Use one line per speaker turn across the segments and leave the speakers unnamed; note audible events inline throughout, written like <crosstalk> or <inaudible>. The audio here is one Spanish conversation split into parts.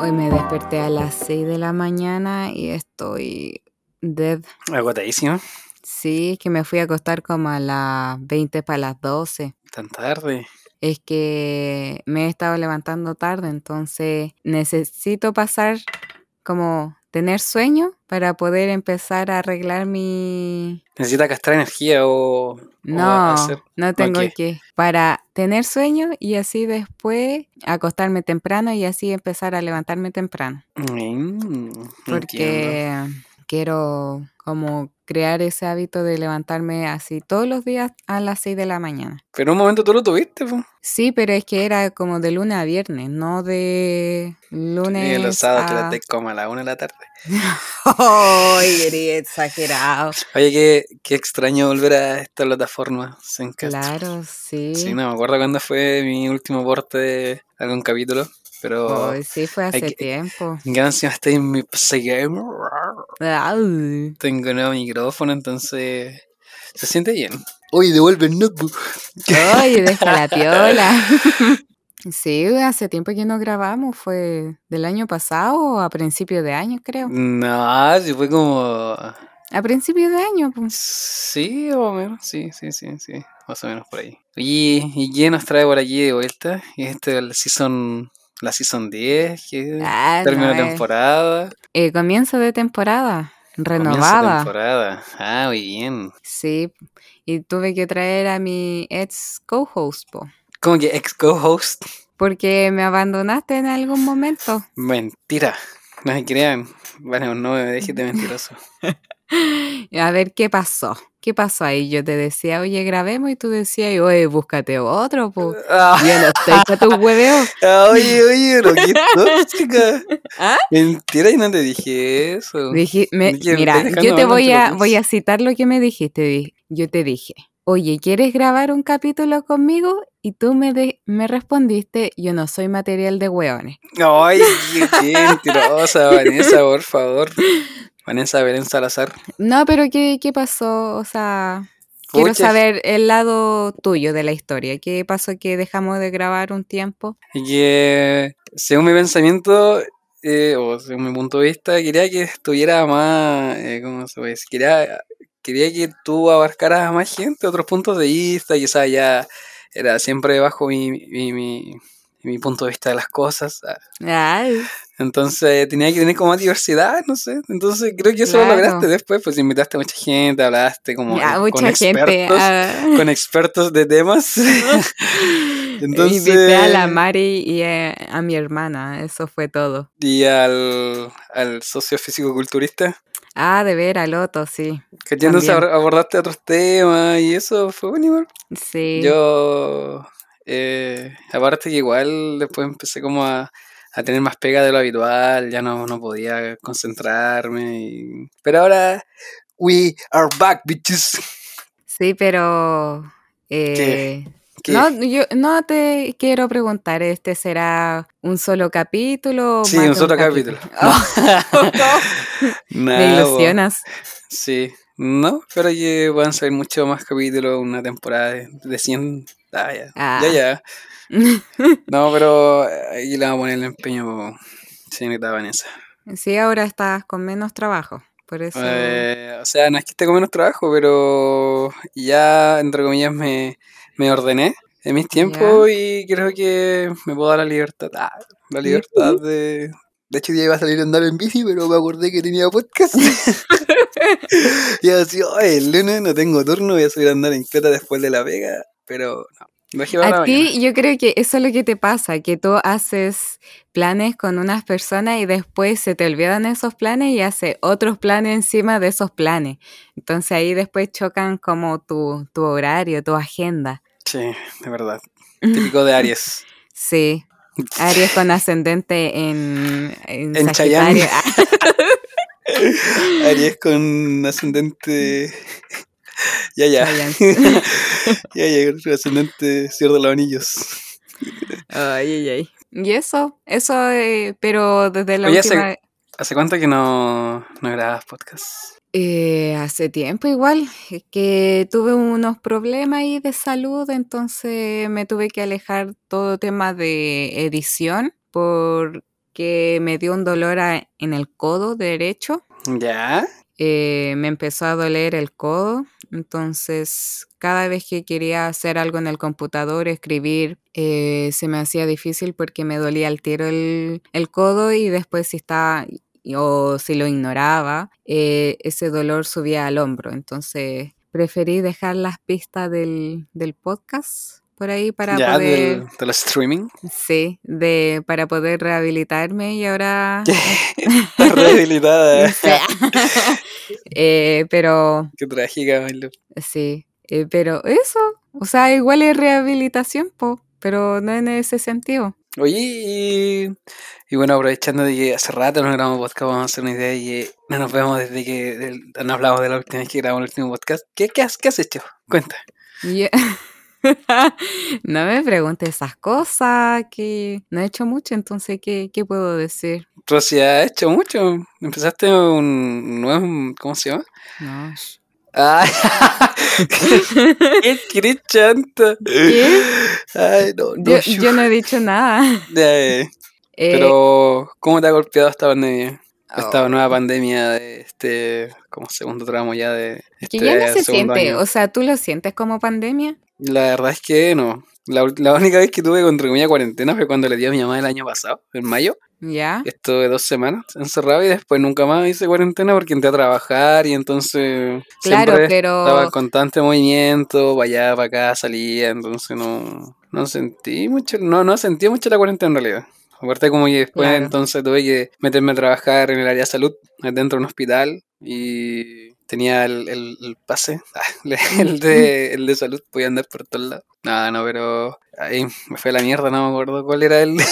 Hoy me desperté a las 6 de la mañana y estoy dead.
Agotadísimo.
Sí, es que me fui a acostar como a las 20 para las 12.
Tan tarde.
Es que me he estado levantando tarde, entonces necesito pasar como tener sueño para poder empezar a arreglar mi...
¿Necesita gastar energía o...? o
No,
hacer-
no tengo
qué?
que. Para tener sueño y así después acostarme temprano y así empezar a levantarme temprano.
Mm, entiendo.
Porque quiero como crear ese hábito de levantarme así todos los días a las 6 de la mañana.
Pero un momento tú lo tuviste, po.
Sí, pero es que era como de lunes a viernes, no de lunes
Y los sábados te
a...
des como a la una de la tarde. <laughs>
¡Ay, eres exagerado!
Oye, qué, qué extraño volver a esta plataforma.
Claro, sí.
Sí, no me acuerdo cuándo fue mi último porte de algún capítulo. Pero...
Ay, sí, fue hace tiempo.
Encima estoy en mi PC Gamer. Tengo nuevo micrófono, entonces se siente bien. Oye, devuelve el notebook.
Oye, <laughs> deja la piola. <laughs> Sí, hace tiempo que no grabamos, fue del año pasado o a principios de año, creo.
No, sí fue como...
A principios de año, pues.
Sí, o menos, sí, sí, sí, sí, más o menos por ahí. Oye, ¿y quién nos trae por aquí de vuelta? Y este es la season, la season 10, que
Ah,
terminó
no, eh.
temporada.
Eh, comienzo de temporada,
comienzo
renovada.
temporada. Ah, muy bien.
Sí, y tuve que traer a mi ex co-host, po,
¿Cómo que ex co-host?
porque me abandonaste en algún momento.
Mentira. No se crean. Bueno, no me dejes de mentiroso. <laughs> <laughs>
A ver qué pasó. ¿Qué pasó ahí? Yo te decía, oye, grabemos, y tú decías, oye, búscate otro, po.
Ah,
Yo no estoy para tus hueveos. <laughs>
oye, oye, pero qué tóxica. <laughs>
¿Ah?
Mentira, y no te dije eso.
Dije, me-
Dije, me
mira, yo te voy a, voy a citar lo que me dijiste. Di- Yo te dije, oye, ¿quieres grabar un capítulo conmigo? Y tú me, de- me respondiste, yo no soy material de hueones.
Ay, qué mentirosa, Vanessa, por favor. Vanessa Belén Salazar.
No, pero ¿qué, qué pasó? O sea, quiero
Pucha,
saber el lado tuyo de la historia. ¿Qué pasó que dejamos de grabar un tiempo?
y que según mi pensamiento, eh, o según mi punto de vista, quería que estuviera más, eh, ¿cómo se puede decir? Quería, quería que tú abarcaras a más gente, otros puntos de vista, quizás ya era siempre bajo mi, mi, mi, mi punto de vista de las cosas.
Ay,
Entonces tenía que tener como más diversidad, no sé. Entonces creo que eso lo
Claro.
lograste después, pues invitaste a mucha gente, hablaste como
ya,
con
mucha gente.
expertos,
ah.
con expertos de temas. Entonces, <laughs>
Invité a <laughs> la Mari y a, a mi hermana, eso fue todo.
y al, al socio físico-culturista.
Ah, de ver al Loto, sí.
Que ya abor- abordaste otros temas y eso fue bueno igual.
Sí.
Yo, eh, aparte que igual después empecé como a, a tener más pega de lo habitual, ya no, no podía concentrarme. y- Pero ahora, we are back, bitches.
Sí, pero... eh,
¿Qué?
No, yo no te quiero preguntar, ¿este será un solo capítulo?
Sí, un solo capítulo. <laughs> <laughs>
Me ilusionas.
Sí, no, pero que puedan salir mucho más capítulos, una temporada de, de 100. Ah, ya.
Ah.
Ya, ya. <laughs> No, pero ahí le vamos a poner el empeño, señorita Vanessa.
Sí, ahora estás con menos trabajo, por eso...
Eh, o sea, no es que esté con menos trabajo, pero ya, entre comillas, me, me ordené en mis tiempos y creo que me puedo dar la libertad. ah, la libertad de. De hecho, ya iba a salir a andar en bici, pero me acordé que tenía podcast. <laughs> <laughs> y así, oye, el lunes no tengo turno, voy a salir a andar en cleta después de la pega. Pero no,
A ti yo creo que eso es lo que te pasa, que tú haces planes con unas personas y después se te olvidan esos planes y haces otros planes encima de esos planes. Entonces ahí después chocan como tu, tu horario, tu agenda.
Sí, de verdad. <laughs> Típico de Aries.
Sí. Aries con ascendente en, en,
En.
Sagitario. <laughs>
Aries con ascendente. <laughs> ya, ya. <laughs> Ya, ya, con ascendente Señor de los Anillos.
Ay, ay, ay. Y eso, eso, eh, pero desde la
Oye, hace-
última...
¿Hace cuánto que no, no grabas podcast?
Eh, hace tiempo igual, que tuve unos problemas ahí de salud, entonces me tuve que alejar todo tema de edición porque me dio un dolor en el codo derecho.
¿Ya?
Eh, me empezó a doler el codo, entonces cada vez que quería hacer algo en el computador, escribir, eh, se me hacía difícil porque me dolía al tiro el, el codo y después si estaba o si lo ignoraba, eh, ese dolor subía al hombro. Entonces preferí dejar las pistas del, del podcast por ahí para poder...
Del, del, streaming.
Sí, de, para poder rehabilitarme y ahora... <laughs> <laughs>
Rehabilitada. <laughs>
eh, pero...
Qué trágica,
Sí, eh, pero eso, o sea, igual es rehabilitación, po, pero no en ese sentido.
Oye, y, y, bueno, aprovechando de que hace rato no grabamos podcast, vamos a hacer una idea y no nos vemos desde que no hablamos de la última vez que grabamos el último podcast. ¿Qué, qué, has, qué has hecho? Cuenta.
Yeah. <laughs> no me preguntes esas cosas, que no he hecho mucho, entonces, ¿qué, qué puedo decir?
Rosy, ha hecho mucho. Empezaste un nuevo, ¿cómo se llama?
No.
Ay, <laughs> <laughs> qué chanta.
¿Qué?
Ay, no, no,
Yo, yo no he dicho nada.
Eh, pero, ¿cómo te ha golpeado esta pandemia? Esta
oh,
nueva pandemia de este, como segundo tramo ya de este
que ya no se siente,
año.
o sea, ¿tú lo sientes como pandemia?
La verdad es que no. La, única vez que tuve entre comillas cuarentena fue cuando le di a mi mamá el año pasado, en mayo.
¿Ya?
Estuve dos semanas encerrado y después nunca más hice cuarentena porque entré a trabajar y entonces
Claro,
siempre
pero-
estaba en constante movimiento, para allá, para acá, salía, entonces no, no sentí mucho, no, no sentí mucho la cuarentena en realidad. Aparte como que después
Claro.
entonces tuve que meterme a trabajar en el área de salud, dentro de un hospital y tenía el, el, el pase, <laughs> ah, el de, <laughs> el de salud, podía andar por todos lados. No, no, pero ahí me fue a la mierda, no me acuerdo cuál era el... <laughs>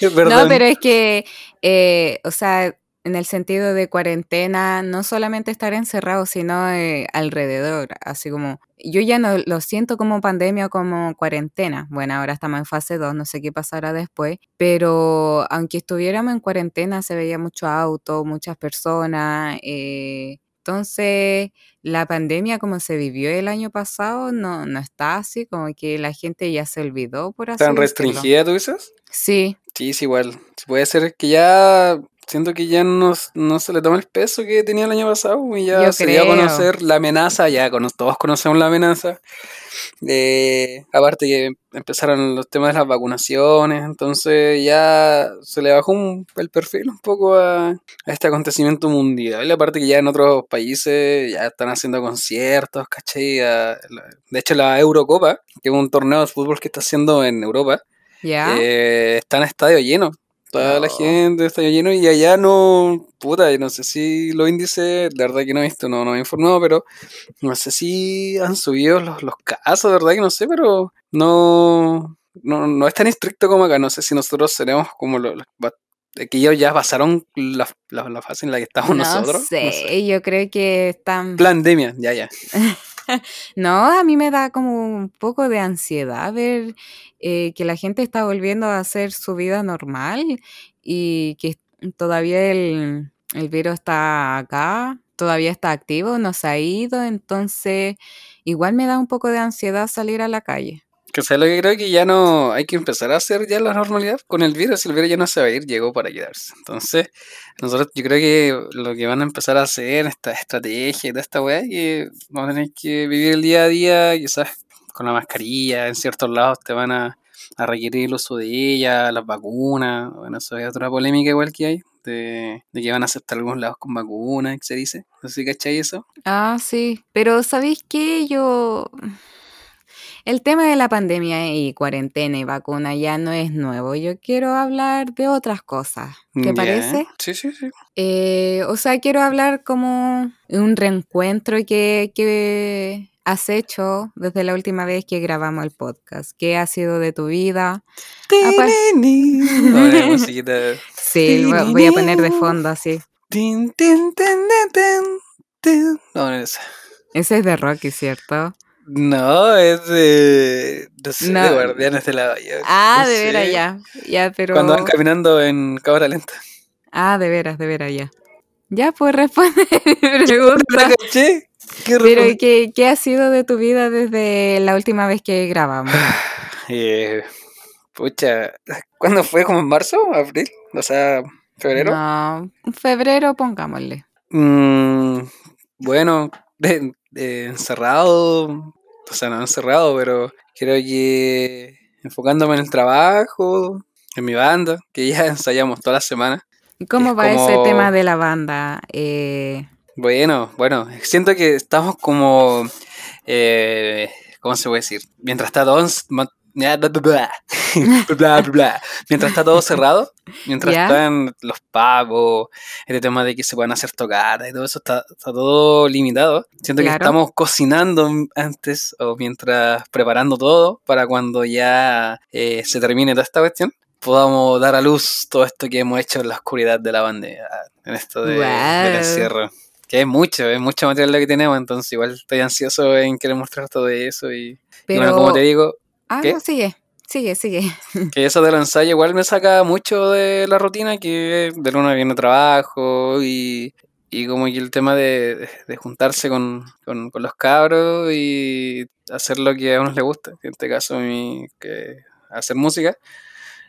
No, pero es que, eh, o sea, en el sentido de cuarentena, no solamente estar encerrado, sino eh, alrededor, así como, yo ya no lo siento como pandemia o como cuarentena. Bueno, ahora estamos en fase 2, no sé qué pasará después, pero aunque estuviéramos en cuarentena, se veía mucho auto, muchas personas. eh, entonces, la pandemia como se vivió el año pasado no, no está así, como que la gente ya se olvidó, por así
¿Tan
decirlo.
restringida tú dices?
Sí,
Sí, es igual. Puede ser que ya siento que ya no, no se le toma el peso que tenía el año pasado y ya
Yo
se dio a conocer la amenaza, ya cono- todos conocemos la amenaza. Eh, aparte que empezaron los temas de las vacunaciones, entonces ya se le bajó un- el perfil un poco a, a este acontecimiento mundial. Aparte que ya en otros países ya están haciendo conciertos, la- De hecho la Eurocopa, que es un torneo de fútbol que está haciendo en Europa,
ya.
eh, está en estadio lleno. Toda la
No.
gente estadio lleno y allá no, puta, y no sé si los índices, la verdad que no he visto, no, no me he informado, pero no sé si han subido los, los casos, de verdad que no sé, pero no, no, no es tan estricto como acá, no sé si nosotros seremos como los, los- que ellos ya pasaron la, la, la fase en la que estamos
no
nosotros.
sé,
No sé.
yo creo que están...
Pandemia, ya, ya. <laughs> <laughs>
No, a mí me da como un poco de ansiedad ver eh, que la gente está volviendo a hacer su vida normal y que todavía el, el virus está acá, todavía está activo, no se ha ido, entonces igual me da un poco de ansiedad salir a la calle.
Que sea lo que creo que ya no hay que empezar a hacer ya la normalidad con el virus. El virus ya no se va a ir, llegó para quedarse. Entonces, nosotros yo creo que lo que van a empezar a hacer, esta estrategia y toda esta weá, que vamos a tener que vivir el día a día, quizás con la mascarilla, en ciertos lados te van a, requerir el uso de ella, las vacunas, bueno, eso es otra polémica igual que hay, de, de que van a aceptar algunos lados con vacunas, que se dice. No sé si cachai eso.
Ah, sí, pero ¿sabéis qué? Yo... El tema de la pandemia y cuarentena y vacuna ya no es nuevo. Yo quiero hablar de otras cosas. ¿Te parece?
Sí, sí, sí.
Eh, o sea, quiero hablar como un reencuentro que, que has hecho desde la última vez que grabamos el podcast. ¿Qué ha sido de tu vida? <laughs> Sí, voy a poner de fondo así.
No, no es.
Ese es de Rocky, ¿cierto?
No, es de. No sé,
No.
de Guardianes de la Bahía.
Ah,
No
de
sé.
veras ya. Ya, pero.
Cuando van caminando en cámara lenta.
Ah, de veras, de veras ya. Ya, pues responde <laughs> mi pregunta.
¿Qué? ¿Qué
Pero? ¿qué, ¿qué ha sido de tu vida desde la última vez que grabamos? <sighs>
Eh, pucha, ¿cuándo fue? ¿Como en marzo? ¿Abril? O sea, febrero.
No, febrero, pongámosle.
Mm, bueno, de- de encerrado, o sea, no encerrado, pero creo que enfocándome en el trabajo, en mi banda, que ya <laughs> ensayamos toda la semana.
¿Y cómo
Es
va ese tema de la banda? Eh,
Bueno, bueno, siento que estamos como, eh, ¿cómo se puede decir? Mientras está bla, bla, <laughs> bla, bla, bla, mientras está todo cerrado, mientras
¿Ya?
están los pagos, este tema de que se puedan hacer tocadas y todo eso está, está todo limitado. Siento que
Claro.
estamos cocinando antes o mientras preparando todo para cuando ya eh, se termine toda esta cuestión podamos dar a luz todo esto que hemos hecho en la oscuridad de la bandera, en esto de, del
Guau.
encierro. Que es mucho, es mucho material lo que tenemos, entonces igual estoy ansioso en querer mostrar todo eso y, y
pero...
bueno, como te digo,
ah,
¿qué?
no, sigue, sigue, sigue. <laughs>
que eso del ensayo igual me saca mucho de la rutina, que de lunes viene trabajo y, y como que el tema de, de juntarse con, con, con los cabros y hacer lo que a uno le gusta, en este caso mi, que hacer música,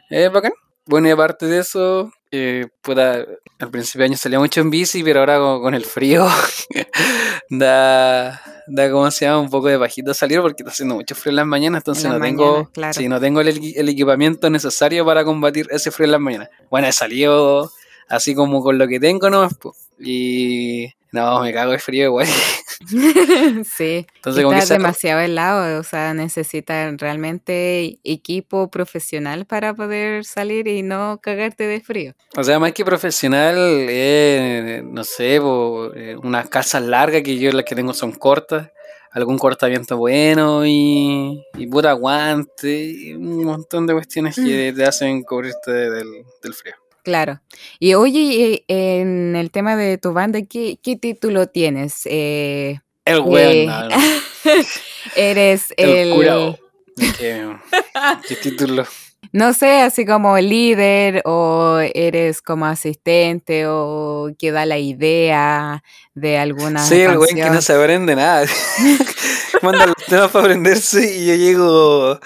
es bacán. Bueno, y aparte de eso, eh, puta, al principio de año salía mucho en bici, pero ahora con, con el frío <laughs> da, da, como se llama, un poco de bajito salir porque está haciendo mucho frío en las mañanas, entonces
En
no tengo,
claro.
sí, no tengo el, el equipamiento necesario para combatir ese frío en las mañanas. Bueno, he salido así como con lo que tengo po. y no, me cago de frío igual. <laughs>
sí,
Entonces, como que
está demasiado helado, o sea, necesitas realmente equipo profesional para poder salir y no cagarte de frío.
O sea, más que profesional, eh, no sé, po, eh, unas calzas largas que yo las que tengo son cortas, algún cortamiento bueno y, y puta guante, y un montón de cuestiones que te hacen cubrirte del, del frío.
Claro. Y oye, y en el tema de tu banda, ¿qué, qué título tienes? Eh,
El
eh,
weón, no, no, <laughs>
eres
el,
el,
curado. ¿Qué, qué título?
No sé, así como líder o eres como asistente o que da la idea de alguna
Sí, el weón que no se aprende nada. <laughs> <laughs> Manda los temas para aprenderse y yo llego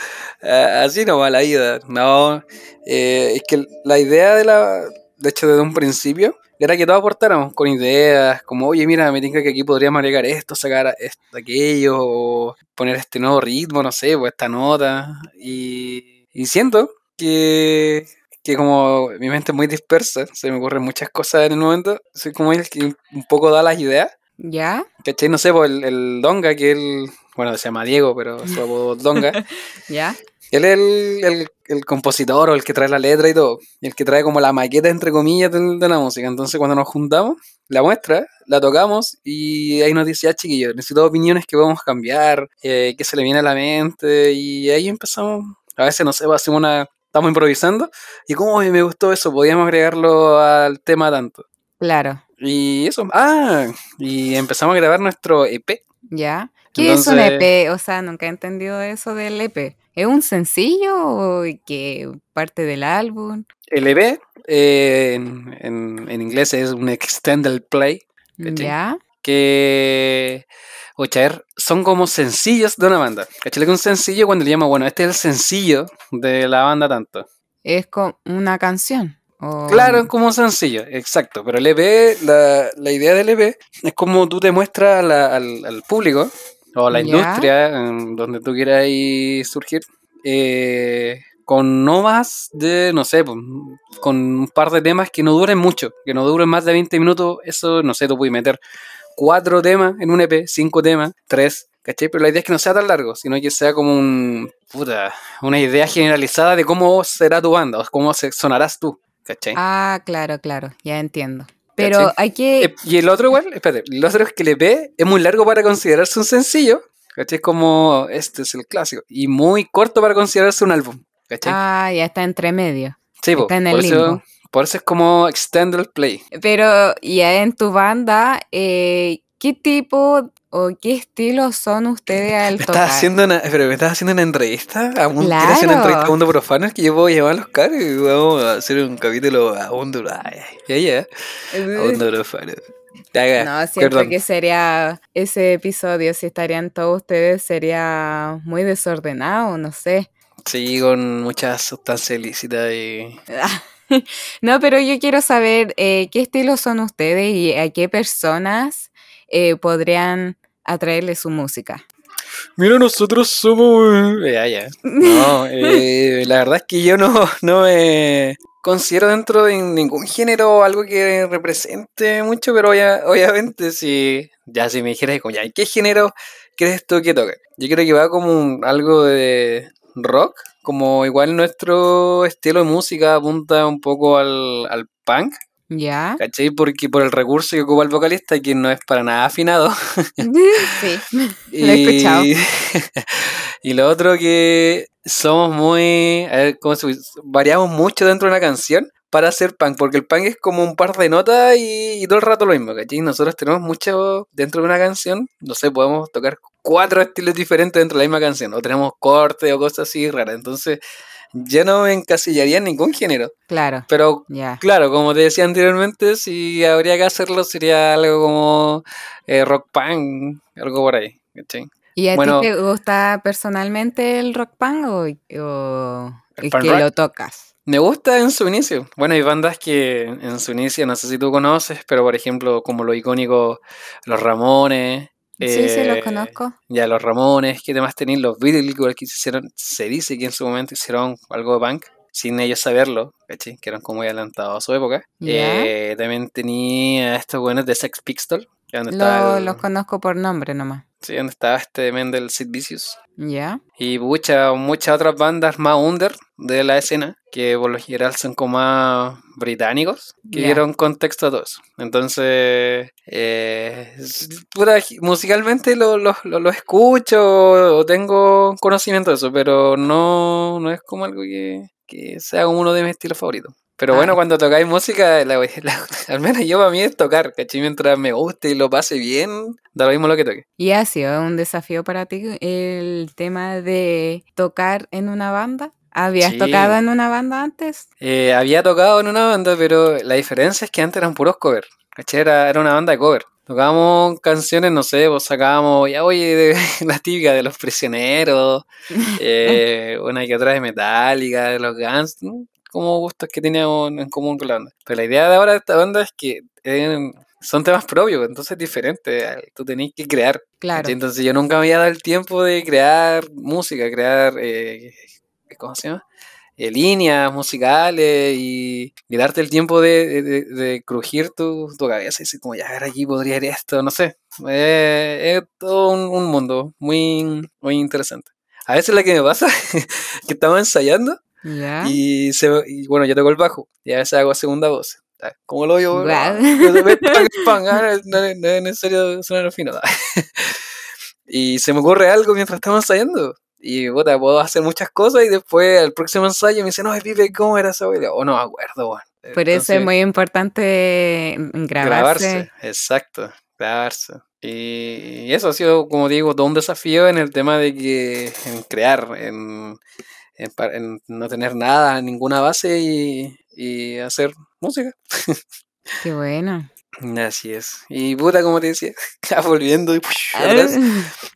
ah, así nomás a la vida. No, eh, es que la idea de la, de hecho desde un principio, era que todos aportáramos con ideas, como oye mira, me tinca que aquí podríamos agregar esto, sacar esto, aquello, o poner este nuevo ritmo, no sé, pues esta nota. Y, y siento que, que como mi mente es muy dispersa, se me ocurren muchas cosas en el momento, soy como el que un poco da las ideas.
¿Ya?
¿Cachai? No sé, pues el, el Donga, que él, bueno, se llama Diego, pero su apodo Donga. <laughs>
¿Ya?
él es el, el, el compositor o el que trae la letra y todo. Y el que trae como la maqueta, entre comillas, de, de la música. Entonces, cuando nos juntamos, la muestra, la tocamos y ahí nos dice, ya chiquillos, necesito opiniones que podemos cambiar, eh, que se le viene a la mente. Y ahí empezamos. A veces, no sé, pues, hacemos una. Estamos improvisando. Y como "Oye, me gustó eso, podíamos agregarlo al tema tanto.
Claro.
Y eso. Ah, y empezamos a grabar nuestro E EP.
¿Ya? ¿Qué es un EP? O sea, nunca he entendido eso del EP. ¿Es un sencillo o que parte del álbum?
El EP eh, en, en- en inglés es un extended play, ¿Cachai?
¿Ya?
que o chaer, son como sencillos de una banda. ¿Cachai? Que un sencillo cuando le llamo, bueno, este es el sencillo de la banda tanto.
Es como una canción. o-
Claro, es como un sencillo, exacto. Pero el EP, la, la idea del EP es como tú te muestras la- al, al público o a la
Ya.
industria, donde tú quieras surgir, eh, con no más de, no sé, pues, con un par de temas que no duren mucho, que no duren más de 20 minutos. Eso, no sé, tú puedes meter cuatro temas en un EP, cinco temas, tres. ¿Cachai? Pero la idea es que no sea tan largo, sino que sea como un, puta, una idea generalizada de cómo será tu banda, o cómo se, sonarás tú. ¿Cachai?
Ah, claro, claro, ya entiendo. Pero
¿Cachai?
hay que...
Eh, y el otro igual, espérate, el otro es que el EP es muy largo para considerarse un sencillo, ¿cachai? Es como, este es el clásico, y muy corto para considerarse un álbum, ¿cachai?
Ah, ya está entre medio.
sí, po,
está en el
por, eso. Por eso es como extended play.
Pero ya en tu banda, eh, ¿qué tipo o qué estilo son ustedes al
¿Me
tocar?
estás haciendo una, pero me estás haciendo una entrevista a un,
Claro.
¿quieres hacer una entrevista a Mundo Profano? Es que yo puedo llevar los caros y vamos a hacer un capítulo a ay, ya, ya, a ya,
No, siento
perdón.
que sería ese episodio, si estarían todos ustedes, sería muy desordenado, no sé.
Sí, con muchas sustancias ilícitas y... <laughs> <laughs>
No, pero yo quiero saber eh, qué estilos son ustedes y a qué personas eh, podrían atraerle su música.
Mira, nosotros somos... Ya, ya. No, <laughs> eh, la verdad es que yo no, no me considero dentro de ningún género algo que represente mucho, pero obvia- obviamente si... Ya si me dijeras como, ya, ¿y ¿qué género crees tú que toca? Yo creo que va como un- algo de rock, como igual nuestro estilo de música apunta un poco al, al punk,
¿Ya?
¿cachai? Porque por el recurso que ocupa el vocalista, que no es para nada afinado. <laughs>
Sí, <laughs> lo he escuchado.
Y, <laughs> y lo otro que somos muy, a ver, ¿cómo se variamos mucho dentro de una canción para hacer punk, porque el punk es como un par de notas y, y todo el rato lo mismo, ¿cachai? Nosotros tenemos mucho dentro de una canción, no sé, podemos tocar cuatro estilos diferentes dentro de la misma canción, o tenemos cortes o cosas así raras, entonces yo no me encasillaría en ningún género,
Claro,
pero
ya.
Claro, como te decía anteriormente, si habría que hacerlo sería algo como eh, rock punk, algo por ahí, ¿cachai?
¿Y a
Bueno.
ti te gusta personalmente el rock punk o, o
¿El
que
rock?
lo tocas?
Me gusta en su inicio. Bueno, hay bandas que en su inicio, no sé si tú conoces, pero por ejemplo, como lo icónico, Los Ramones.
Sí, sí, los
eh,
conozco.
Ya, Los Ramones, ¿qué demás tenéis? Los Beatles, igual que hicieron, se dice que en su momento hicieron algo de punk, sin ellos saberlo. Que eran como muy adelantados a su época. Eh, también tenía estos buenos de Sex Pistols, que donde estaba
Lo-
el-
los conozco por nombre nomás.
Sí, donde estaba este men del Sid Vicious.
¿Ya?
Y muchas muchas otras bandas más under de la escena, que por lo general son como más británicos, que dieron contexto a todo eso. Entonces, eh, puta, musicalmente lo, lo, lo, lo escucho o tengo conocimiento de eso, pero no, no es como algo que, que sea como uno de mis estilos favoritos. Pero
Ah.
bueno, cuando tocáis música, la- <laughs> la- al menos yo para mí es tocar, ¿cachai? Mientras me guste y lo pase bien, da lo mismo lo que toque.
¿Y ha sido un desafío para ti el tema de tocar en una banda? ¿Habías
Sí.
tocado en una banda antes?
Eh, había tocado en una banda, pero la diferencia es que antes eran puros covers. ¿cachai? Era, era una banda de cover. Tocábamos canciones, no sé, pues sacábamos, ya oye, de, <laughs> la típica de los prisioneros, <laughs> eh, una que otra de Metallica, de los Guns, ¿no? Como gustos que teníamos en común con la banda. Pero la idea de ahora de esta banda es que eh, son temas propios, entonces es diferente. eh, Tú tenés que crear.
Claro.
Entonces yo nunca me había dado el tiempo de crear música, crear, eh, ¿cómo se llama? Eh, líneas musicales y, y darte el tiempo de, de- de- crujir tu, tu cabeza y decir como, ya, a ver, aquí podría ir esto, no sé. Eh, es todo un, un mundo muy, muy interesante. A veces lo que me pasa <laughs> que estamos ensayando
¿Ya?
y, se, y bueno, yo toco el bajo y a veces hago segunda voz. Ah, ¿Cómo lo. No, no, pan, pan, ah, no, es necesario sonar fino. <laughs> Y se me ocurre algo mientras estamos ensayando. Y puta, puedo hacer muchas cosas y después al próximo ensayo me dice, no, Pipe, ¿cómo era esa? O no me acuerdo, weón.
Por eso es
Entonces,
muy importante mm, grabarse.
exacto, grabarse. Y, y eso ha sido, como digo, todo un desafío en el tema de que en crear, en, en en no tener nada, ninguna base y, y hacer música.
Qué bueno.
Así es. Y puta, como te decía, <laughs> volviendo y atrás,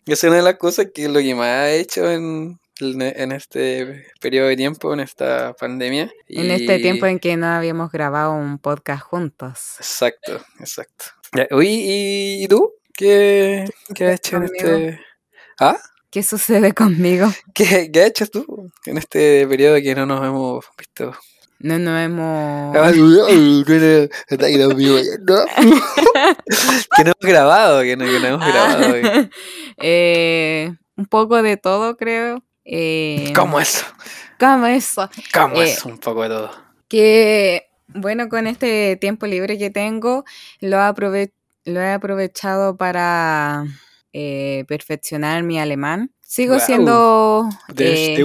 esa es una de las cosas que lo que más he hecho en, en este periodo de tiempo, en esta pandemia.
En este tiempo en que no habíamos grabado un podcast juntos.
Exacto, exacto. ¿y, y tú? ¿Qué, qué has hecho en este... ¿Ah?
¿Qué sucede conmigo? <laughs>
¿Qué, qué has hecho tú en este periodo que no nos hemos visto?
No nos hemos...
Ah, <laughs> <laughs> que no hemos grabado, que no, que no hemos grabado.
Ah, eh, un poco de todo, creo. Eh,
¿Cómo eso?
¿Cómo eso?
¿Cómo
Eh,
eso? Un poco de todo.
Que, bueno, con este tiempo libre que tengo, lo, aprove- lo he aprovechado para eh, perfeccionar mi alemán. Sigo
Guau.
siendo... Eh,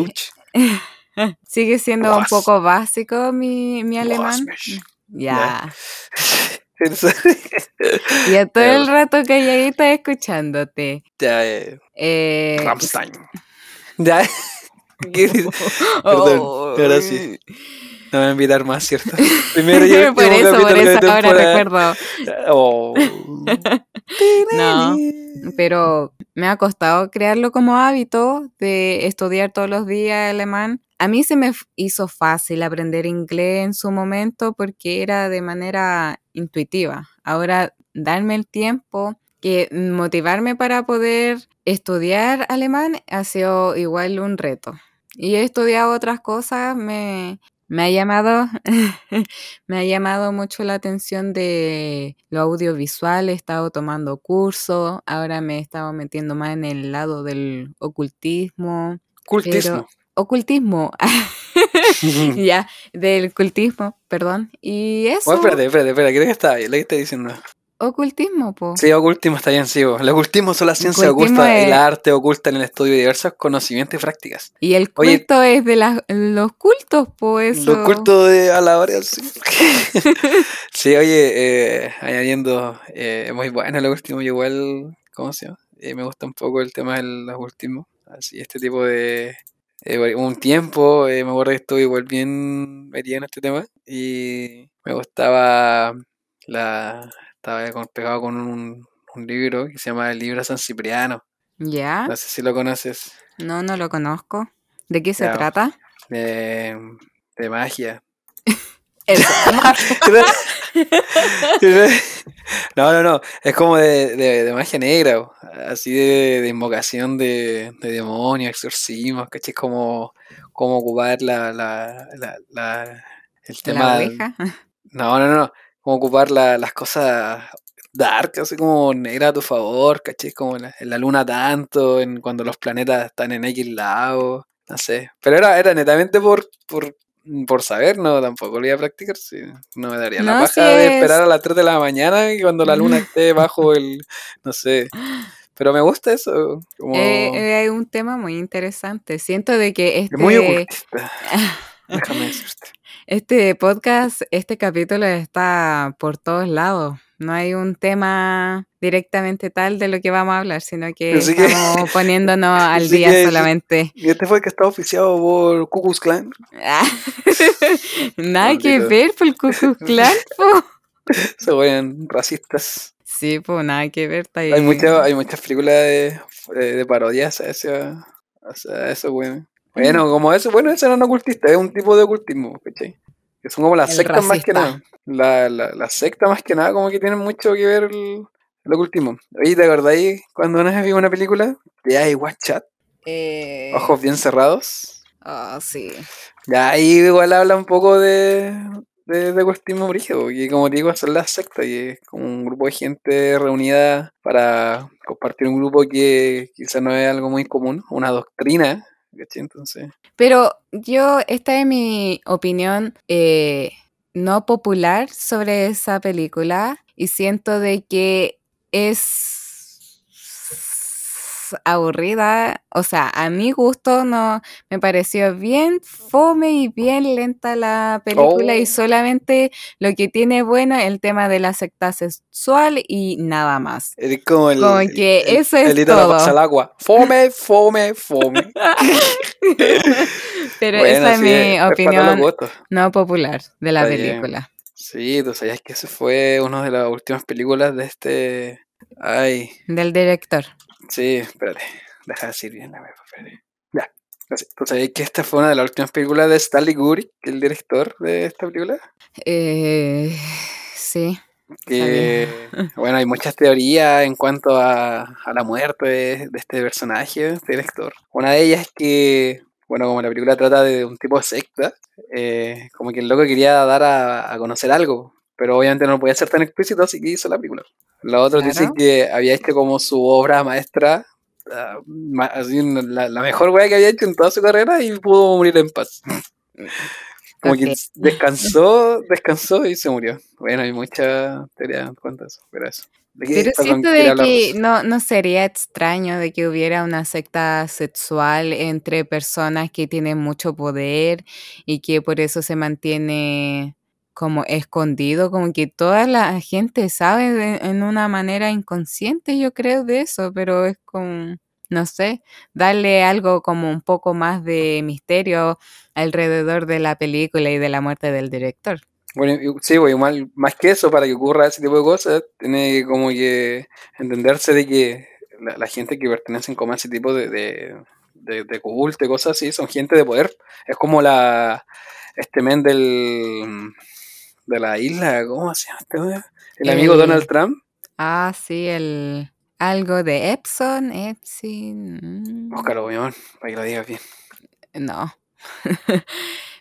<laughs> sigue siendo un
Was?
poco básico mi, mi alemán. Ya. <laughs> y a todo el rato calladita escuchándote.
Ya, eh,
Eh,
Rammstein. Ya. <laughs> ¿Qué dices? Perdón, ahora sí. <laughs> No me voy a invitar más, ¿cierto? <laughs> Primero yo <laughs>
por eso, por eso ahora
temporada.
recuerdo.
Oh.
No, pero me ha costado crearlo como hábito de estudiar todos los días alemán. A mí se me hizo fácil aprender inglés en su momento porque era de manera intuitiva. Ahora, darme el tiempo, que motivarme para poder estudiar alemán ha sido igual un reto. Y he estudiado otras cosas, me, me ha llamado, <laughs> me ha llamado mucho la atención de lo audiovisual, he estado tomando cursos, ahora me he estado metiendo más en el lado del ocultismo.
Cultismo.
Ocultismo, <laughs> <laughs> ya, del cultismo, perdón. Y eso,
Oh, espérate, espérate, espérate, creo que está bien, lo que estás diciendo.
Ocultismo, po.
Sí, ocultismo está bien, sí. vos. El ocultismo son las ciencias ocultas, el
es-
arte oculta en el estudio de diversos conocimientos y prácticas.
Y el
Oye-
culto es de las, los cultos, pues.
Los cultos de alabar sí. <laughs> sí, oye, eh, añadiendo, eh, muy bueno el ocultismo, igual, ¿cómo se llama? Eh, me gusta un poco el tema del ocultismo, así, este tipo de... eh, un tiempo, eh, me acuerdo que estuve igual bien metido en este tema y me gustaba la... Estaba con- pegado con un, un libro que se llama El libro San Cipriano,
¿Ya?
no sé si lo conoces,
No, no lo conozco. ¿De qué se
Ya.
trata?
de, de magia. <laughs> <laughs> <laughs> No, no, no. Es como de, de, de magia negra, o, así de, de invocación de, de demonios, exorcismos, ¿cachai? Como, como ocupar la, la, la, la- el
La
tema.
oveja.
No, no, no. Como ocupar la- las cosas dark, así como negra a tu favor, ¿cachai? Como la, en la luna tanto, en cuando los planetas están en X lado, no sé. Pero era, era netamente por, por, por saber, no, tampoco lo iba a practicar, sí. No me daría la paja de
es-
esperar a las 3 de la mañana y cuando la luna <laughs> esté bajo el, no sé. Pero me gusta eso, como...
Eh, eh, hay un tema muy interesante. Siento de que
es muy
este,
ocultista, <laughs> déjame decirte. <laughs>
este podcast, este capítulo está por todos lados. No hay un tema directamente tal de lo que vamos a hablar, sino que
Así que-
estamos poniéndonos <laughs> al día
que-
solamente.
Y este fue el que está oficiado por Ku Klux Klan.
Nada que ver por Klan, <laughs> po.
Se vuelven racistas.
Sí, pues nada que ver.
Hay, mucha- hay muchas películas de, de, de parodias a eso, a eso, bueno. Bueno, como eso, bueno, eso no es ocultista, es un tipo de ocultismo, ¿cachai? Que son como las
El
sectas más que nada. La, la, la secta más que nada como que tienen mucho que ver el, el ocultismo. Oye, ¿te acordáis cuando una vez vi una película de I Watch Chat?
Eh,
Ojos bien cerrados.
ah, sí.
Ya ahí igual habla un poco de, de, de ocultismo brígido, y como te digo, son las sectas, y es como un grupo de gente reunida para compartir un grupo que quizás no es algo muy común, una doctrina,
Pero yo, esta es mi opinión eh, no popular sobre esa película y siento de que es aburrida, o sea, a mi gusto no me pareció bien fome y bien lenta la película y
Oh.
solamente lo que tiene bueno es el tema de la secta sexual y nada más.
es como el...
Como que
el-
eso es
el
todo.
al agua. Fome, fome, fome. <laughs>
Pero
Bueno,
esa es
sí,
mi opinión no popular de la
Está bien.
película.
Sí, tú sabías que esa fue una de las últimas películas de este... Ay,
Del director.
Sí, espérate. Deja de decir bien la web, espérate. Ya. así. ¿Tú sabías que esta fue una de las últimas películas de Stanley Kubrick, el director de esta película?
Eh, sí.
Que, <laughs> bueno, hay muchas teorías en cuanto a, a la muerte de, de este personaje, este director. Una de ellas es que, bueno, como la película trata de un tipo de secta, eh, como que el loco quería dar a, a conocer algo, pero obviamente no podía ser tan explícito, así que hizo la película. La otra dice
Claro.
que había hecho como su obra maestra, ma- así, la, la mejor wea que había hecho en toda su carrera y pudo morir en paz. <laughs> Como que
Ok.
descansó, descansó y se murió. Bueno, hay mucha teoría en cuanto a eso, pero eso. ¿De qué-
Pero siento de que no, no sería extraño de que hubiera una secta sexual entre personas que tienen mucho poder y que por eso se mantiene como escondido, como que toda la gente sabe en una manera inconsciente, yo creo, de eso, pero es como, no sé, darle algo como un poco más de misterio alrededor de la película y de la muerte del director.
Bueno, sí, pues, igual, más que eso, para que ocurra ese tipo de cosas, tiene como que entenderse de que la, gente que pertenece como a ese tipo de, de, de, culto y cosas así, son gente de poder. Es como la este men del de la isla, ¿cómo se llama este El amigo Donald Trump.
Ah, sí, el algo de Epson, Epson.
Búscalo, para que lo digas bien.
No. <laughs>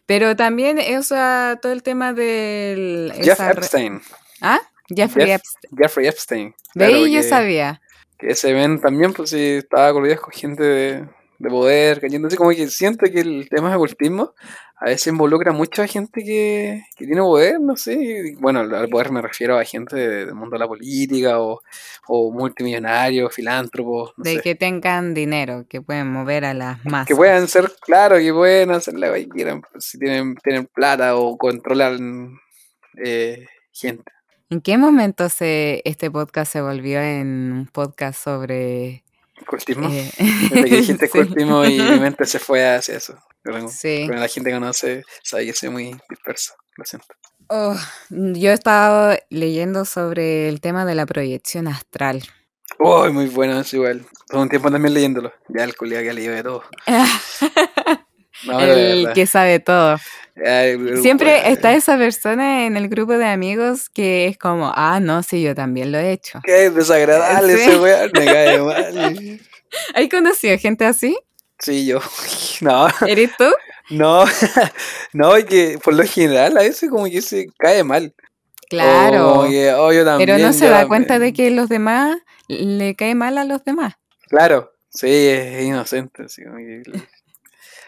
Pero también, o sea, todo el tema del...
Jeff Epstein.
¿Ah? Jeffrey Epstein.
Jeffrey Epstein.
De ahí yo sabía.
Que se ven también, pues sí, estaba con gente de, de poder, así como que siento que el tema de ocultismo a veces involucra mucha gente que, que tiene poder, no sé, bueno, al poder me refiero a gente del mundo de la política o, o multimillonarios, filántropos.
de que tengan dinero, que pueden mover a las masas.
Que puedan ser, claro, que pueden hacer lo que quieran, si tienen, tienen plata o controlan eh, gente.
¿En qué momento se, este podcast se volvió en un podcast sobre
Cultismo. Eh, Desde que dijiste <laughs> cultismo y mi mente se fue hacia eso. Pero, sí. la gente que conoce sabe que soy muy disperso. Lo siento.
Oh, yo he estado leyendo sobre el tema de la proyección astral.
Uy, muy bueno, es igual. Todo un tiempo también leyéndolo. Ya el culiado que leído de todo. <laughs>
el que sabe todo. Siempre está esa persona en el grupo de amigos que es como, ah, no, sí, yo también lo he hecho.
Qué desagradable ese weón, me cae mal.
¿Has conocido gente así?
Sí, yo. <laughs> No.
¿Eres tú?
No, <laughs> no, que por lo general a veces como que se cae mal.
Claro. Oh, Pero no se da cuenta de que los demás le cae mal a los demás.
Claro, sí, es inocente. Así como que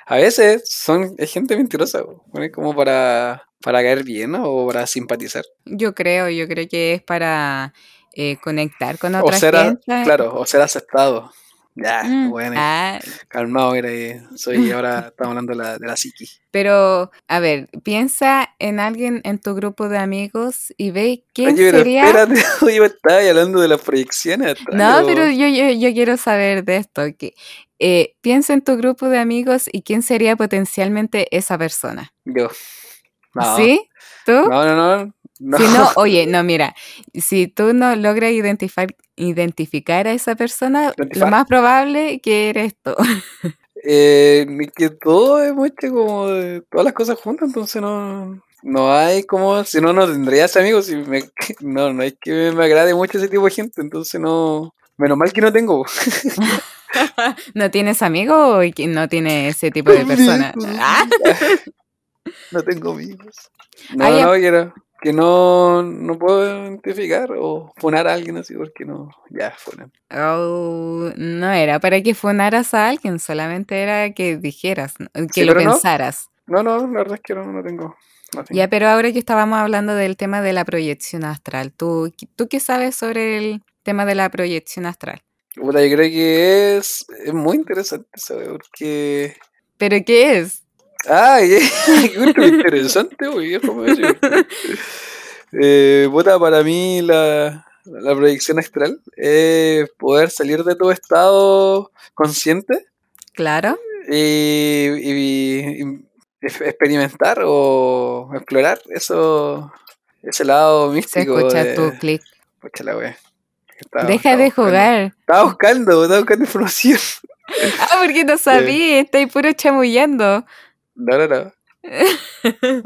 a veces son, es gente mentirosa, como para, para caer bien o para simpatizar.
Yo creo, yo creo que es para eh, conectar con otra
o ser
gente.
claro, o ser aceptado. Ya, mm, bueno, ah. calmado, mira, soy <laughs> ahora estamos hablando de la, de la psiqui.
Pero, a ver, piensa en alguien en tu grupo de amigos y ve quién Oye, pero sería.
Espérate, <laughs> yo estaba hablando de las proyecciones.
no, pero yo, yo, yo, quiero saber de esto. Que, eh, piensa en tu grupo de amigos y quién sería potencialmente esa persona.
Yo.
¿Sí? ¿Tú?
No, no, no.
No. Si no, <laughs> oye, no, mira, si tú no logras identificar, identificar a esa persona, lo más probable que eres tú.
Eh, que todo es mucho como de todas las cosas juntas, entonces no, no hay como, si no, no tendrías amigos, si me, <laughs> no, no es que me agrade mucho ese tipo de gente, entonces no, menos mal que no tengo. <laughs>
¿No tienes amigos o no tiene ese tipo de persona?
no tengo amigos. No, no, quiero que no, no puedo identificar o funar a alguien así porque no, ya fueron.
Oh, no era para que funaras a alguien, solamente era que dijeras, que lo pensaras.
No. no, la verdad es que no, no tengo.
Ya, pero ahora que estábamos hablando del tema de la proyección astral, ¿tú, ¿tú qué sabes sobre el tema de la proyección astral?
Bueno, yo creo que es, es muy interesante saber porque...
¿Pero qué es?
Ay, <laughs> qué interesante, güey. Eh, para mí la, la proyección astral es poder salir de tu estado consciente.
Claro.
Y, experimentar o explorar eso, ese lado místico.
Se escucha tu clic.
Escúchala, güey.
Deja de jugar.
Estaba buscando, estaba buscando información. <laughs>
Ah, porque no sabía, estáis puro chamullando.
No, no, no. <laughs>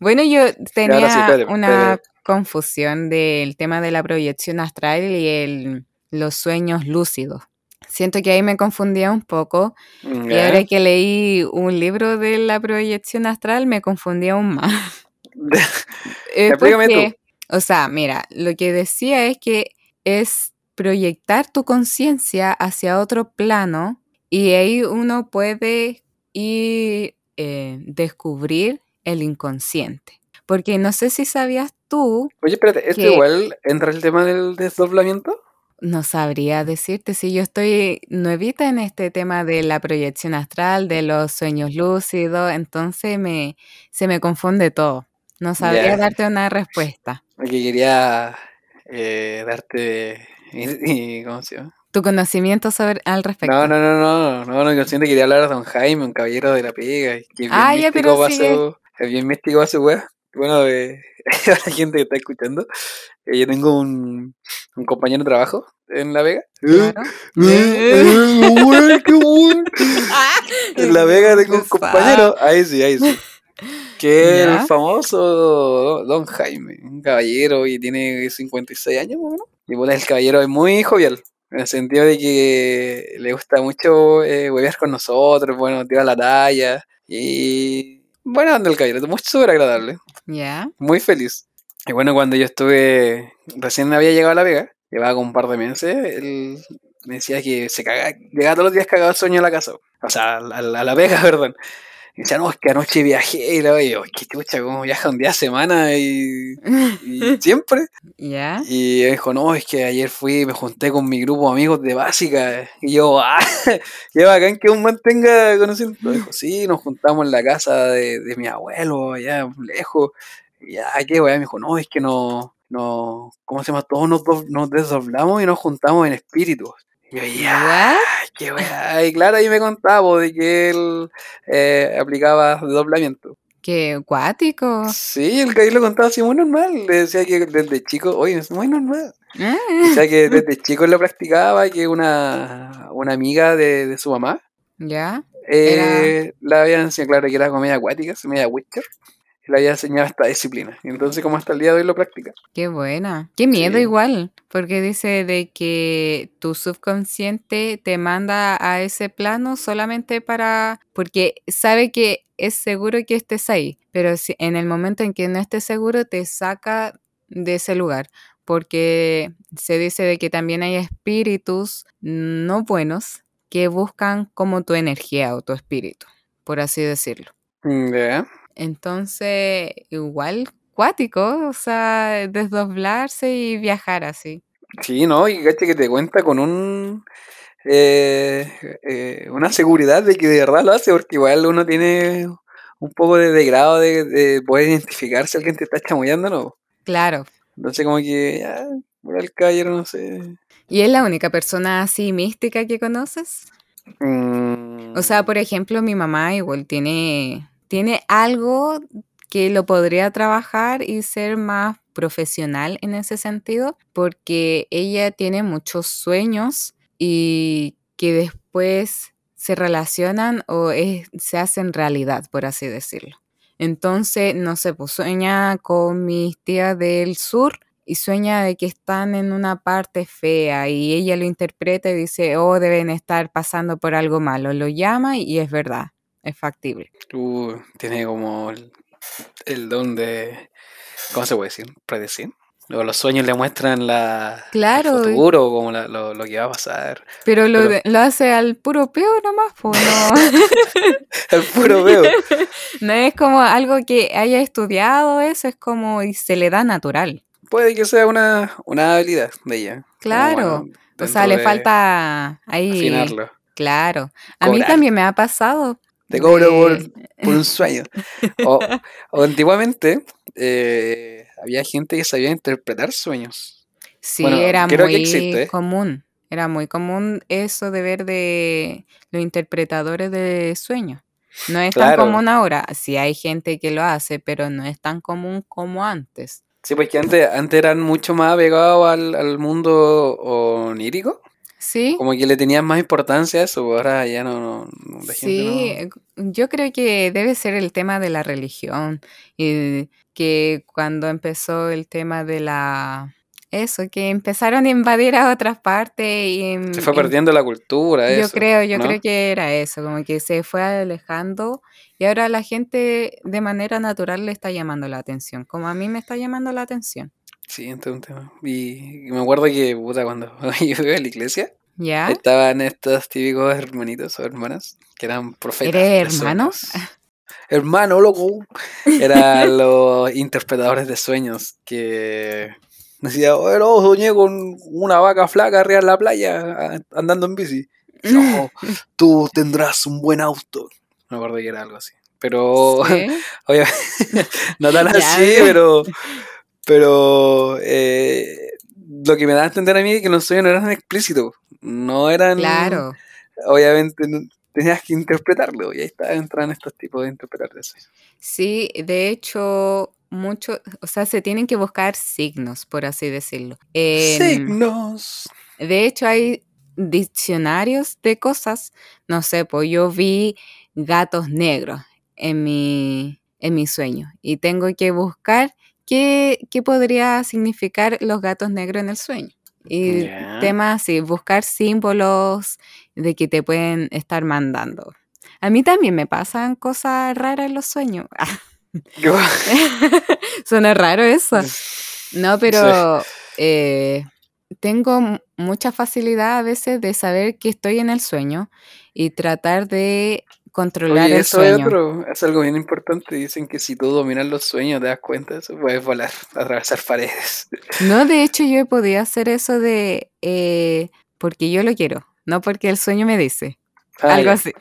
bueno, yo tenía una confusión del tema de la proyección astral y el, los sueños lúcidos. Siento que ahí me confundía un poco y ahora que leí un libro de la proyección astral me confundía aún más. <laughs> porque, o sea, mira, lo que decía es que es proyectar tu conciencia hacia otro plano y ahí uno puede ir eh, descubrir el inconsciente. Porque no sé si sabías tú.
Oye, espérate, ¿esto igual entra el tema del desdoblamiento?
No sabría decirte si yo estoy nuevita en este tema de la proyección astral, de los sueños lúcidos, entonces me, se me confunde todo. No sabría darte una respuesta.
Porque quería eh, darte. y- <laughs> y- ¿Cómo se llama?
Tu conocimiento sobre al respecto.
No, no, no, no, no, no, consciente quería hablar de Don Jaime, un caballero de la pega, que es bien
Ah, ya,
místico
sigue.
su, es bien místico para su wea. Bueno, eh, <laughs> a la gente que está escuchando, eh, yo tengo un, un compañero de trabajo en La Vega.
Claro.
En La Vega tengo un compañero, ahí sí, ahí sí. <laughs> Que es el famoso Don Jaime, un caballero y tiene 56 años, más o menos. Y bueno, el caballero es muy jovial, en el sentido de que le gusta mucho eh, huevear con nosotros, bueno, tira la talla. Y bueno, anda el caballero, muy súper agradable,
Ya.
muy feliz. Y bueno, cuando yo estuve, recién había llegado a La Vega, llevaba con un par de meses, él me decía que se caga, llegaba todos los días cagado de sueño a la casa, o sea, a, la- a La Vega, <laughs> perdón. Y decía, no, es que anoche viajé, y luego yo, qué chucha, cómo viaja un día a semana y, y <laughs> siempre.
Ya.
Y él dijo, no, es que ayer fui, me junté con mi grupo de amigos de básica. Y yo, <laughs> ah, qué bacán que un mantenga conociendo. Dijo, sí, nos juntamos en la casa de, de mi abuelo, allá lejos. Y ya, qué weá, me dijo, no, es que no, no, ¿cómo se llama? Todos nos, nos desdoblamos y nos juntamos en espíritus. Y yo, ya, qué <laughs> weá. Y claro, ahí me contaba de que él eh, aplicaba desdoblamiento.
Qué acuático.
Sí, el que lo contaba así muy normal. Le decía que desde chico, oye, es muy normal.
Ah,
O sea que <laughs> desde chico lo practicaba y que una, una amiga de, de su mamá
Ya.
eh, la había enseñado, claro, que era comedia acuática, media Witcher, y le había enseñado esta disciplina. Y entonces, como hasta el día de hoy lo practica.
Qué buena. Qué miedo
Sí.
igual, porque dice de que tu subconsciente te manda a ese plano solamente para, porque sabe que es seguro que estés ahí, pero si en el momento en que no estés seguro te saca de ese lugar, porque se dice de que también hay espíritus no buenos que buscan como tu energía o tu espíritu, por así decirlo.
Ya.
Entonces, igual cuático, o sea, desdoblarse y viajar así.
Sí, ¿no? Y caché que te cuenta con un eh, eh, una seguridad de que de verdad lo hace, porque igual uno tiene un poco de, de grado de, de poder identificar si alguien te está chamullando o no.
Claro.
Entonces, como que, ya, por el caballero, no sé.
¿Y es la única persona así mística que conoces?
Mm,
O sea, por ejemplo, mi mamá igual tiene, tiene algo que lo podría trabajar y ser más profesional en ese sentido, porque ella tiene muchos sueños y que después se relacionan o se hacen realidad, por así decirlo. Entonces, no sé, pues sueña con mis tías del sur y sueña de que están en una parte fea y ella lo interpreta y dice, oh, deben estar pasando por algo malo. Lo llama y es verdad, es factible.
Uh, tiene como el, el don de, ¿cómo se puede decir? Predecir. Luego los sueños le muestran la,
Claro.
el futuro, como la- lo, lo que va a pasar.
Pero lo,
Pero-
lo hace al puro peor nomás, pues <laughs> no, <laughs>
El puro veo. <laughs>
no es como algo que haya estudiado eso, es como y se le da natural.
Puede que sea una, una habilidad de ella. Como,
Claro.
bueno,
O sea, le falta ahí.
Afinarlo.
Claro. A mí también me ha pasado.
Te cobro por, un sueño. O, o <laughs> antiguamente eh, había gente que sabía interpretar sueños.
Sí,
Bueno,
era muy
existe.
común. Era muy común eso de ver de los interpretadores de sueños. No es tan común ahora. Sí hay gente que lo hace, pero no es tan común como antes.
Sí, pues que antes, antes eran mucho más apegados al, al mundo onírico.
Sí,
Como que le tenían más importancia a eso, pues ahora ya no, no- no- la gente
sí.
no-
Yo creo que debe ser el tema de la religión. Y que cuando empezó el tema de la... Eso, que empezaron a invadir a otras partes y...
Se fue perdiendo la cultura,
Yo creo, yo creo que era eso, como que se fue alejando y ahora la gente de manera natural le está llamando la atención, como a mí me está llamando la atención.
Sí, este es un tema. Y, y me acuerdo que, puta, cuando <laughs> yo iba a la iglesia,
¿Ya?
estaban estos típicos hermanitos o hermanas que eran profetas.
¿Eres
de
hermano?
loco. Eran <laughs> los interpretadores de sueños que decía, bueno, soñé con una vaca flaca arriba en la playa andando en bici. <laughs> No, tú tendrás un buen auto. Me acuerdo que era algo así. Pero,
¿Sí?
obviamente, no tan así,
pero-
pero, eh, lo que me da a entender a mí es que los sueños no eran explícitos, no eran,
Claro.
obviamente, tenías que interpretarlo, y ahí está, entran estos tipos de interpretaciones.
Sí, de hecho, mucho, o sea, se tienen que buscar signos, por así decirlo. En-
Signos.
de hecho, hay diccionarios de cosas. No sé, pues yo vi gatos negros en mi, en mi sueño y tengo que buscar qué, qué podría significar los gatos negros en el sueño. Y temas así, buscar símbolos de que te pueden estar mandando. A mí también me pasan cosas raras en los sueños. <laughs> Suena raro eso. No, <laughs> pero eh, tengo mucha facilidad a veces de saber que estoy en el sueño y tratar de controlar
Oye,
el
eso es
sueño.
otro, es algo bien importante. Dicen que si tú dominas los sueños, te das cuenta eso, puedes volar, atravesar paredes.
No, de hecho yo he podido hacer eso de eh, porque yo lo quiero, no porque el sueño me dice.
Ah,
Algo
ya.
así.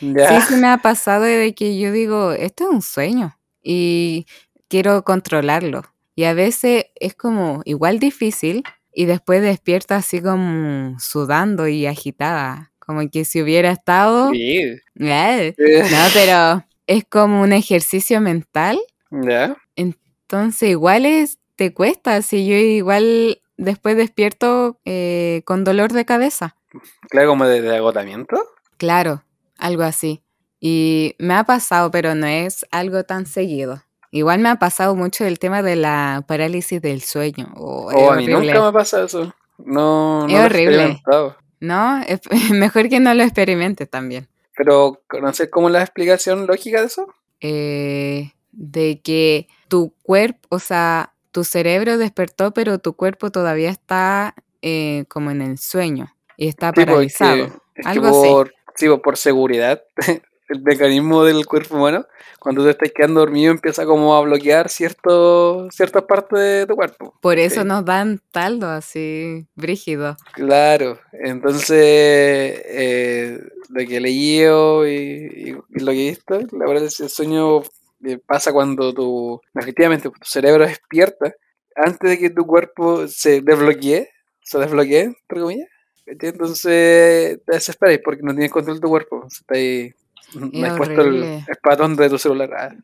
Ya.
Sí, sí me ha pasado de que yo digo, esto es un sueño y quiero controlarlo. Y a veces es como igual difícil y después despierto así como sudando y agitada, como que si hubiera estado...
Sí.
Eh, <laughs>
Eh,
No, pero es como un ejercicio mental,
Ya.
entonces igual es, te cuesta, si yo igual después despierto eh, con dolor de cabeza.
Claro, como de, de agotamiento.
Claro, algo así. Y me ha pasado, pero no es algo tan seguido. Igual me ha pasado mucho el tema de la parálisis del sueño. Oh, es
O a mí nunca me pasa eso. No, no
Es horrible. ¿No? Es <laughs> mejor que no lo experimentes también.
Pero, ¿conoces como la explicación lógica de eso?
Eh, de que tu cuerpo, o sea, tu cerebro despertó, pero tu cuerpo todavía está eh, como en el sueño y está
porque
paralizado.
es que
Algo así.
por, sí, pues, por seguridad, <laughs> el mecanismo del cuerpo humano, cuando tú estás quedando dormido, empieza como a bloquear cierto, ciertas partes de tu cuerpo.
Por eso
Sí.
nos dan taldo así, brígido.
Claro, entonces eh, lo que leí y, y- y lo que he visto, la verdad es que el sueño eh, pasa cuando tu, efectivamente, tu cerebro despierta antes de que tu cuerpo se desbloquee, se desbloquee, entre comillas. Entonces te desesperas porque no tienes control de tu cuerpo, está no has puesto el, el de tu celular, ah,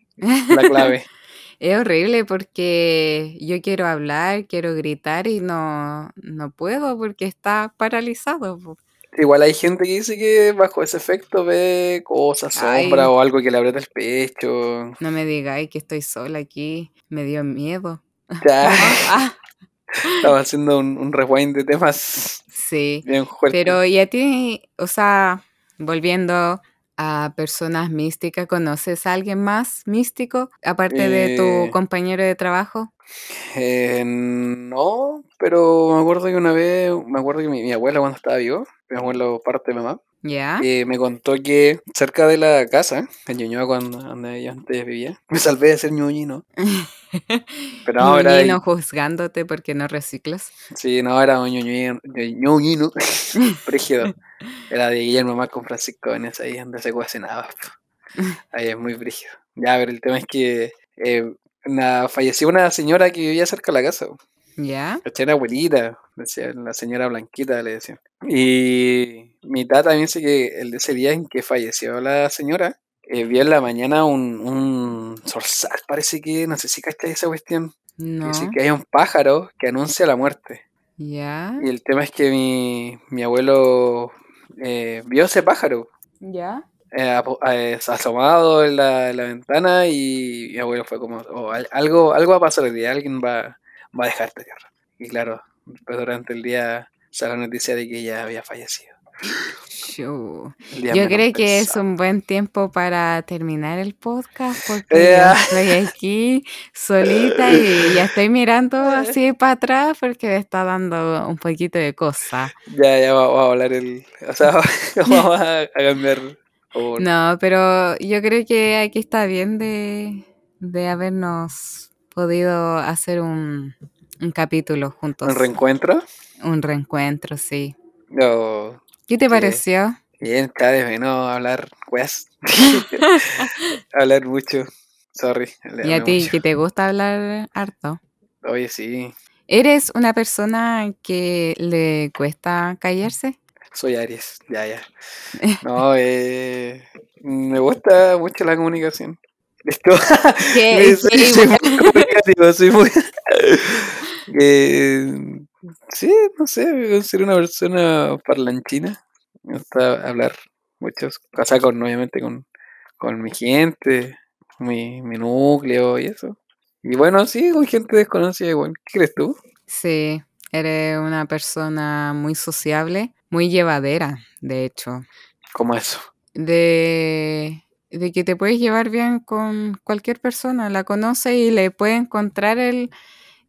la clave. <laughs>
Es horrible porque yo quiero hablar, quiero gritar y no, no puedo porque está paralizado.
Igual hay gente que dice que bajo ese efecto ve cosas,
Ay.
sombra o algo que le aprieta el pecho.
No me digáis que estoy sola aquí, me dio miedo.
Ya, <laughs>
Ah, <laughs>
estaba haciendo un, un rewind de temas
sí,
bien fuertes.
pero ¿y a ti, o sea, volviendo a personas místicas, conoces a alguien más místico aparte de
Eh.
tu compañero de trabajo?
Eh, no, pero me acuerdo que una vez, me acuerdo que mi, mi abuela cuando estaba vivo, mi abuelo parte de mamá,
¿Ya?
eh, me contó que cerca de la casa, en Ñuñoa, cuando donde yo antes vivía, <laughs> me salvé de ser ñuñino. <laughs> Pero era,
Ñuñino juzgándote porque no reciclas.
sí, no, era un ñuñino, ñuñino, <laughs> brígido. Era de Guillermo Mar con Francisco en esa ahí donde se cocinaba. Ahí es muy brígido. Ya, pero el tema es que eh, una- falleció una señora que vivía cerca de la casa.
¿Ya?
¿Cachai? Era abuelita, decía, la señora Blanquita le decían. Y mi tata me dice que el de ese día en que falleció la señora, eh, vio en la mañana un, un zorzal, parece que, no sé si cachai esa cuestión.
No.
Dice que hay un pájaro que anuncia la muerte.
¿Ya?
Y el tema es que mi, mi abuelo eh, vio ese pájaro
¿Ya?
eh, eh, asomado en la, en la ventana y mi abuelo fue como, "Oh, al- algo, algo va a pasar el día, alguien va, va a dejar esta tierra. Y claro, después durante el día salió la noticia de que ella había fallecido.
Yo creo que es un buen tiempo para terminar el podcast porque
Eh, ah.
estoy aquí <laughs> solita y ya estoy mirando así para atrás porque me está dando un poquito de cosa.
Ya, ya va- vamos a hablar el... O sea, <laughs> vamos a, a cambiar... por-
No, pero yo creo que aquí está bien de, de habernos podido hacer un, un capítulo juntos.
¿Un reencuentro?
Un reencuentro, sí.
No,
¿Qué te pareció?
Bien, cada vez menos hablar weas. <laughs> <laughs> hablar mucho. Sorry.
¿Y a ti que te gusta hablar harto?
Oye, sí.
¿Eres una persona que le cuesta callarse?
Soy Aries, ya, ya. <laughs> No, eh, me gusta mucho la comunicación. Esto,
¿Qué?
soy, soy muy soy muy... eh, sí, no sé, me considero una persona parlanchina. Me gusta hablar muchos, o sea, con, obviamente con, con mi gente, mi, mi núcleo y eso. Y bueno, sí, con gente desconocida igual. ¿Qué crees tú?
Sí, eres una persona muy sociable, muy llevadera, de hecho.
¿Cómo eso?
De, de que te puedes llevar bien con cualquier persona, la conoce y le puede encontrar el,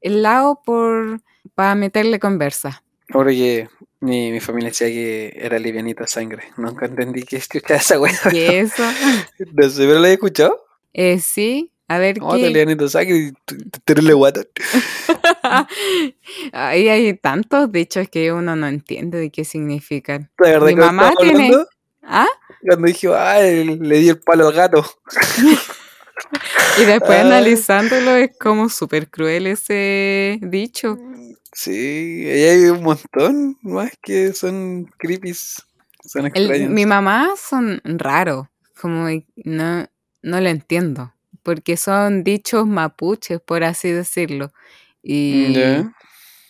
el lado por, para meterle conversa.
Porque mi, mi familia decía que era livianita sangre. Nunca entendí que escuchaba esa wea.
¿Qué es eso?
No sé, pero la he escuchado.
Eh, sí, a ver
No,
qué.
livianita sangre y la guata. <laughs>
Ahí hay tantos dichos que uno no entiende de qué significan.
¿De verdad
Mi
que
mamá tiene-
hablando?
¿Ah?
Cuando dije, ay, le di el palo al gato. <laughs>
Y después
Ah.
analizándolo es como súper cruel ese dicho.
Sí, ahí hay un montón más que son creepies. Son
El-
extraños.
mi mamá son raros, como no, no lo entiendo, porque son dichos mapuches, por así decirlo. Y
Ya.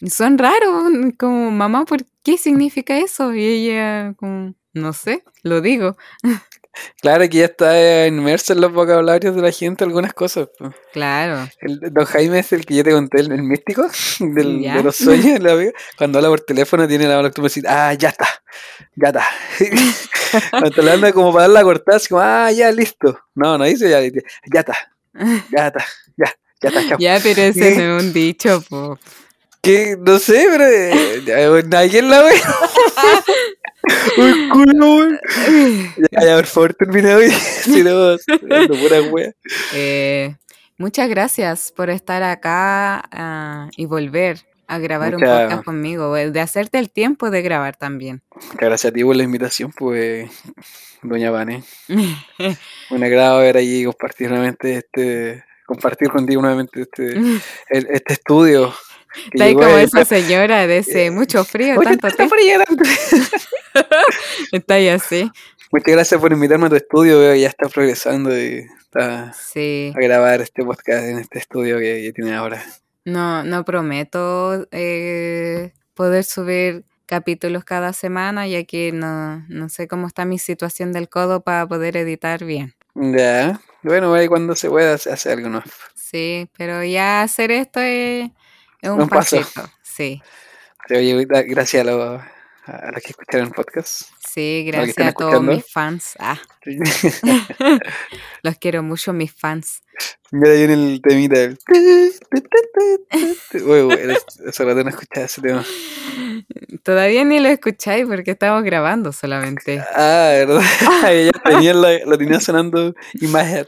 y son raros, como mamá, ¿por qué significa eso? Y ella, como, no sé, lo digo. <laughs>
Claro que ya está inmerso en los vocabularios de la gente algunas cosas.
Claro.
El, don Jaime es el que yo te conté, el, el místico del- de los sueños. la. Cuando habla por teléfono tiene la de decir, ah, ya está, ya está. <laughs> Cuando le anda como para dar la cortada, así como, ah, ya, listo. No, no dice ya, ya está, ya está, ya, ya está, chao.
Ya, pero ese no es un dicho, po.
Que no sé, pero eh, bueno, nadie la ve. <laughs> Uy, culo. <laughs> Ya, ya, por favor, termina hoy. <laughs> si no, pura wea.
Eh, muchas gracias por estar acá ah, y volver a grabar un podcast conmigo, eh, de hacerte el tiempo de grabar también.
Gracias a ti por la invitación, pues, doña Vane. <laughs> Un agrado ver allí y compartir nuevamente este, compartir contigo nuevamente este, el- este estudio.
Está como esa señora de ese
eh,
mucho frío,
Oye,
tanto
está
té.
fría, <laughs> tanto.
Está ahí así.
Muchas gracias por invitarme a tu estudio, veo que ya está progresando y está
Sí.
a grabar este podcast en este estudio que, tiene ahora.
No, no prometo eh, poder subir capítulos cada semana, ya que no, no sé cómo está mi situación del codo para poder editar bien.
Ya, bueno, ahí cuando se pueda se hace algo nuevo.
Sí, pero ya hacer esto es, es un,
Un paso.
Sí,
Oye, gracias a los, a los que escucharon el podcast.
sí, gracias a todos
escuchando.
mis fans. Ah, <laughs> <laughs> los quiero mucho, mis fans.
Mira ahí en el temita. Uy, bueno, hace rato no escuchaba ese tema.
Todavía ni lo escucháis porque estamos grabando solamente.
Ah, ¿verdad? <laughs> ya tenía la, lo tenía sonando head.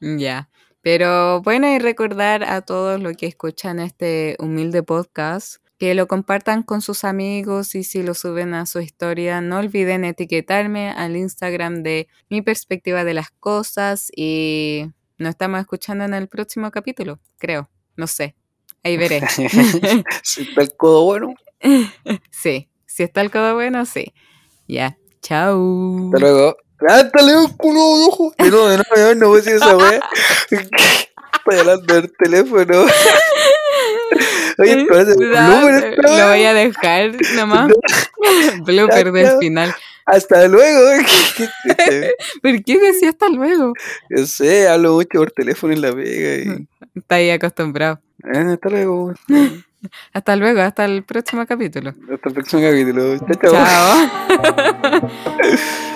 Ya. Pero bueno, y recordar a todos los que escuchan este humilde podcast que lo compartan con sus amigos y si lo suben a su historia, no olviden etiquetarme al Instagram de mi perspectiva de las cosas y nos estamos escuchando en el próximo capítulo, creo. No sé. Ahí veré. <laughs>
Si está el codo bueno. <laughs>
sí. Si está el codo bueno, sí. Ya. Chao.
Hasta luego. ¡Hasta luego, culo de ojo! Nuevo, de nuevo, no voy a decir esa wea. Estoy hablando del teléfono. Oye, ¿te parece
No,
blooper
lo voy a dejar nomás. Blooper <laughs> del final.
Hasta luego. <laughs> <laughs>
¿Por qué decía hasta luego?
Yo sé, hablo mucho por teléfono en la pega. Y...
Está ahí acostumbrado.
Eh, hasta luego.
Hasta luego, hasta el próximo capítulo.
Hasta el próximo capítulo. Chao, chao.
Chao.